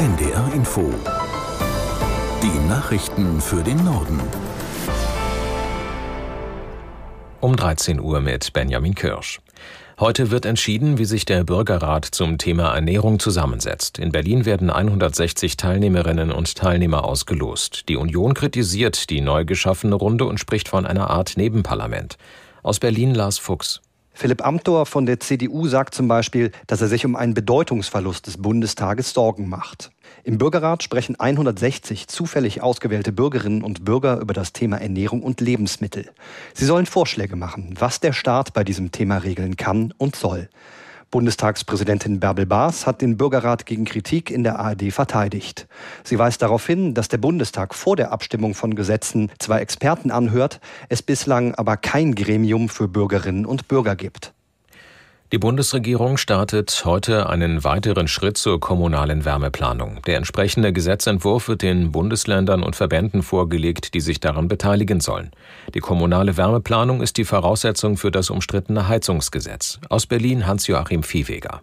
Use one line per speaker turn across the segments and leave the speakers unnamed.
NDR Info. Die Nachrichten für den Norden.
Um 13 Uhr mit Benjamin Kirsch. Heute wird entschieden, wie sich der Bürgerrat zum Thema Ernährung zusammensetzt. In Berlin werden 160 Teilnehmerinnen und Teilnehmer ausgelost. Die Union kritisiert die neu geschaffene Runde und spricht von einer Art Nebenparlament. Aus Berlin Lars Fuchs.
Philipp Amthor von der CDU sagt zum Beispiel, dass er sich um einen Bedeutungsverlust des Bundestages Sorgen macht. Im Bürgerrat sprechen 160 zufällig ausgewählte Bürgerinnen und Bürger über das Thema Ernährung und Lebensmittel. Sie sollen Vorschläge machen, was der Staat bei diesem Thema regeln kann und soll. Bundestagspräsidentin Bärbel Baas hat den Bürgerrat gegen Kritik in der ARD verteidigt. Sie weist darauf hin, dass der Bundestag vor der Abstimmung von Gesetzen zwar Experten anhört, es bislang aber kein Gremium für Bürgerinnen und Bürger gibt.
Die Bundesregierung startet heute einen weiteren Schritt zur kommunalen Wärmeplanung. Der entsprechende Gesetzentwurf wird den Bundesländern und Verbänden vorgelegt, die sich daran beteiligen sollen. Die kommunale Wärmeplanung ist die Voraussetzung für das umstrittene Heizungsgesetz. Aus Berlin Hans-Joachim Viehweger.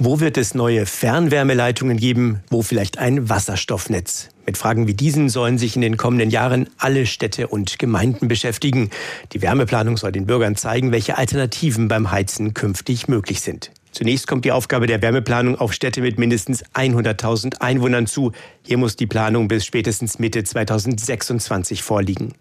Wo wird es neue Fernwärmeleitungen geben? Wo vielleicht ein Wasserstoffnetz? Mit Fragen wie diesen sollen sich in den kommenden Jahren alle Städte und Gemeinden beschäftigen. Die Wärmeplanung soll den Bürgern zeigen, welche Alternativen beim Heizen künftig möglich sind. Zunächst kommt die Aufgabe der Wärmeplanung auf Städte mit mindestens 100.000 Einwohnern zu. Hier muss die Planung bis spätestens Mitte 2026 vorliegen.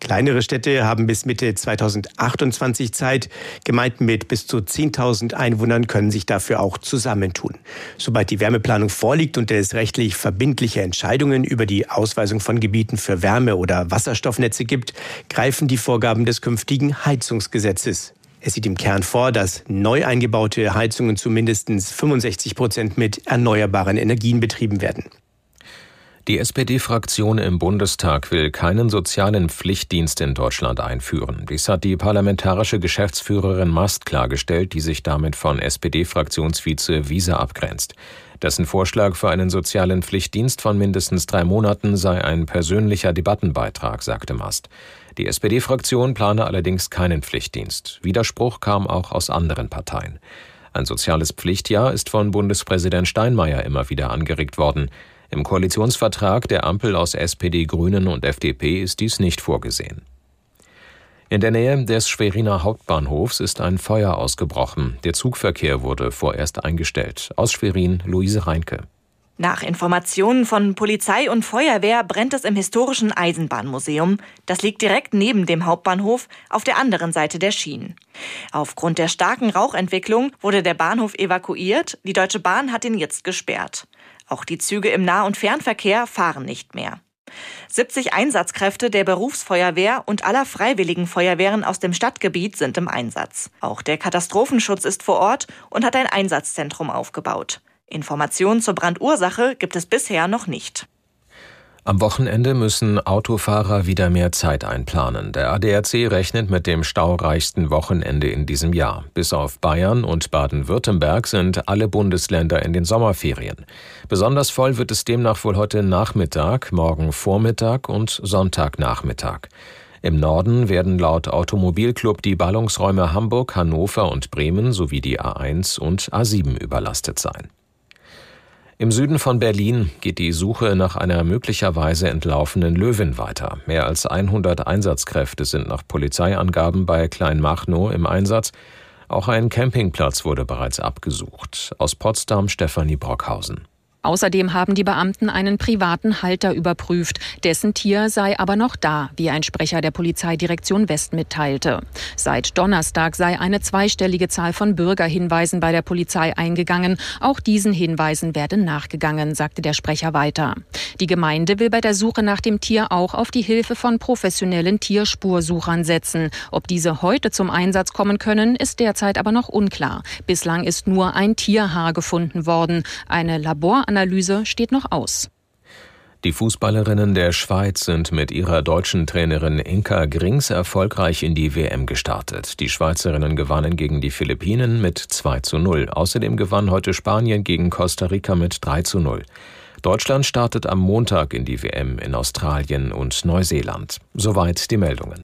Kleinere Städte haben bis Mitte 2028 Zeit. Gemeinden mit bis zu 10.000 Einwohnern können sich dafür auch zusammentun. Sobald die Wärmeplanung vorliegt und es rechtlich verbindliche Entscheidungen über die Ausweisung von Gebieten für Wärme- oder Wasserstoffnetze gibt, greifen die Vorgaben des künftigen Heizungsgesetzes. Es sieht im Kern vor, dass neu eingebaute Heizungen zu mindestens 65 Prozent mit erneuerbaren Energien betrieben werden.
Die SPD-Fraktion im Bundestag will keinen sozialen Pflichtdienst in Deutschland einführen. Dies hat die parlamentarische Geschäftsführerin Mast klargestellt, die sich damit von SPD-Fraktionsvize Wiese abgrenzt. Dessen Vorschlag für einen sozialen Pflichtdienst von mindestens drei Monaten sei ein persönlicher Debattenbeitrag, sagte Mast. Die SPD-Fraktion plane allerdings keinen Pflichtdienst. Widerspruch kam auch aus anderen Parteien. Ein soziales Pflichtjahr ist von Bundespräsident Steinmeier immer wieder angeregt worden. Im Koalitionsvertrag der Ampel aus SPD, Grünen und FDP ist dies nicht vorgesehen. In der Nähe des Schweriner Hauptbahnhofs ist ein Feuer ausgebrochen. Der Zugverkehr wurde vorerst eingestellt. Aus Schwerin Luise Reinke.
Nach Informationen von Polizei und Feuerwehr brennt es im historischen Eisenbahnmuseum. Das liegt direkt neben dem Hauptbahnhof auf der anderen Seite der Schienen. Aufgrund der starken Rauchentwicklung wurde der Bahnhof evakuiert. Die Deutsche Bahn hat ihn jetzt gesperrt. Auch die Züge im Nah- und Fernverkehr fahren nicht mehr. 70 Einsatzkräfte der Berufsfeuerwehr und aller freiwilligen Feuerwehren aus dem Stadtgebiet sind im Einsatz. Auch der Katastrophenschutz ist vor Ort und hat ein Einsatzzentrum aufgebaut. Informationen zur Brandursache gibt es bisher noch nicht.
Am Wochenende müssen Autofahrer wieder mehr Zeit einplanen. Der ADAC rechnet mit dem staureichsten Wochenende in diesem Jahr. Bis auf Bayern und Baden-Württemberg sind alle Bundesländer in den Sommerferien. Besonders voll wird es demnach wohl heute Nachmittag, morgen Vormittag und Sonntagnachmittag. Im Norden werden laut Automobilclub die Ballungsräume Hamburg, Hannover und Bremen sowie die A1 und A7 überlastet sein. Im Süden von Berlin geht die Suche nach einer möglicherweise entlaufenen Löwin weiter. Mehr als 100 Einsatzkräfte sind nach Polizeiangaben bei Kleinmachnow im Einsatz. Auch ein Campingplatz wurde bereits abgesucht. Aus Potsdam Stefanie Brockhausen.
Außerdem haben die Beamten einen privaten Halter überprüft. Dessen Tier sei aber noch da, wie ein Sprecher der Polizeidirektion West mitteilte. Seit Donnerstag sei eine zweistellige Zahl von Bürgerhinweisen bei der Polizei eingegangen. Auch diesen Hinweisen werde nachgegangen, sagte der Sprecher weiter. Die Gemeinde will bei der Suche nach dem Tier auch auf die Hilfe von professionellen Tierspursuchern setzen. Ob diese heute zum Einsatz kommen können, ist derzeit aber noch unklar. Bislang ist nur ein Tierhaar gefunden worden. Eine Labor Analyse steht noch aus.
Die Fußballerinnen der Schweiz sind mit ihrer deutschen Trainerin Inka Grings erfolgreich in die WM gestartet. Die Schweizerinnen gewannen gegen die Philippinen mit 2 zu 0. Außerdem gewann heute Spanien gegen Costa Rica mit 3 zu 0. Deutschland startet am Montag in die WM in Australien und Neuseeland. Soweit die Meldungen.